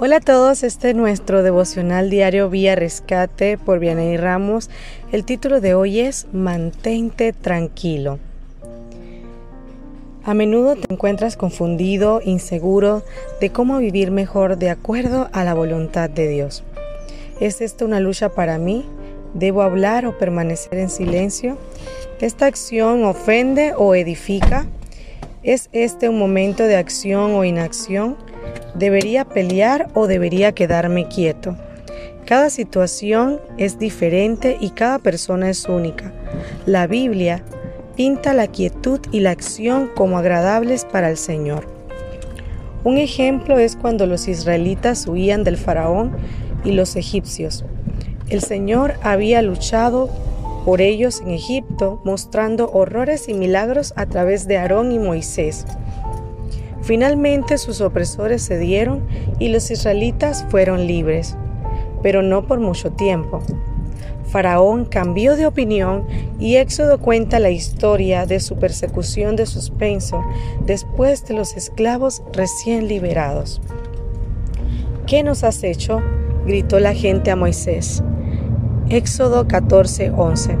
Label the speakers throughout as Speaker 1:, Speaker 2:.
Speaker 1: Hola a todos, este es nuestro devocional diario Vía Rescate por Vianey Ramos. El título de hoy es Mantente tranquilo. A menudo te encuentras confundido, inseguro de cómo vivir mejor de acuerdo a la voluntad de Dios. ¿Es esto una lucha para mí? ¿Debo hablar o permanecer en silencio? ¿Esta acción ofende o edifica? ¿Es este un momento de acción o inacción? ¿Debería pelear o debería quedarme quieto? Cada situación es diferente y cada persona es única. La Biblia pinta la quietud y la acción como agradables para el Señor. Un ejemplo es cuando los israelitas huían del faraón y los egipcios. El Señor había luchado por ellos en Egipto, mostrando horrores y milagros a través de Aarón y Moisés. Finalmente sus opresores cedieron y los israelitas fueron libres, pero no por mucho tiempo. Faraón cambió de opinión y Éxodo cuenta la historia de su persecución de suspenso después de los esclavos recién liberados. ¿Qué nos has hecho? gritó la gente a Moisés. Éxodo 14:11.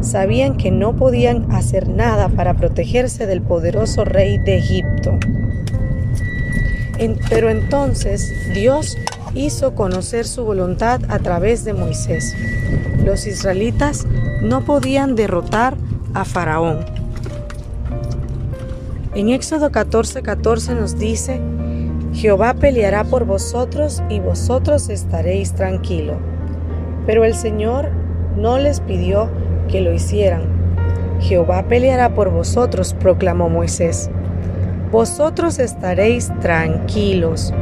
Speaker 1: Sabían que no podían hacer nada para protegerse del poderoso rey de Egipto pero entonces Dios hizo conocer su voluntad a través de Moisés. Los israelitas no podían derrotar a Faraón. En Éxodo 14:14 14 nos dice, Jehová peleará por vosotros y vosotros estaréis tranquilo. Pero el Señor no les pidió que lo hicieran. Jehová peleará por vosotros, proclamó Moisés vosotros estaréis tranquilos.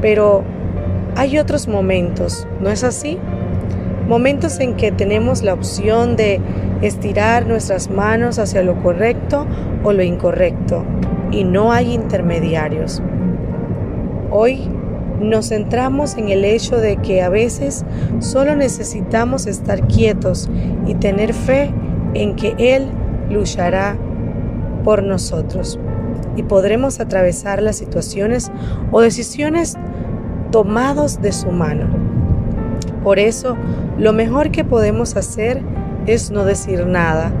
Speaker 1: Pero hay otros momentos, ¿no es así? Momentos en que tenemos la opción de estirar nuestras manos hacia lo correcto o lo incorrecto y no hay intermediarios. Hoy nos centramos en el hecho de que a veces solo necesitamos estar quietos y tener fe en que Él luchará por nosotros y podremos atravesar las situaciones o decisiones tomados de su mano. Por eso, lo mejor que podemos hacer es no decir nada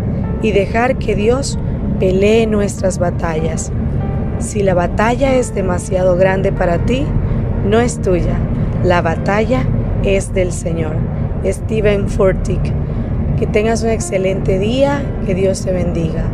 Speaker 1: y dejar que Dios pelee nuestras batallas. Si la batalla es demasiado grande para ti, no es tuya. La batalla es del Señor. Steven Furtick. Que tengas un excelente día. Que Dios te bendiga.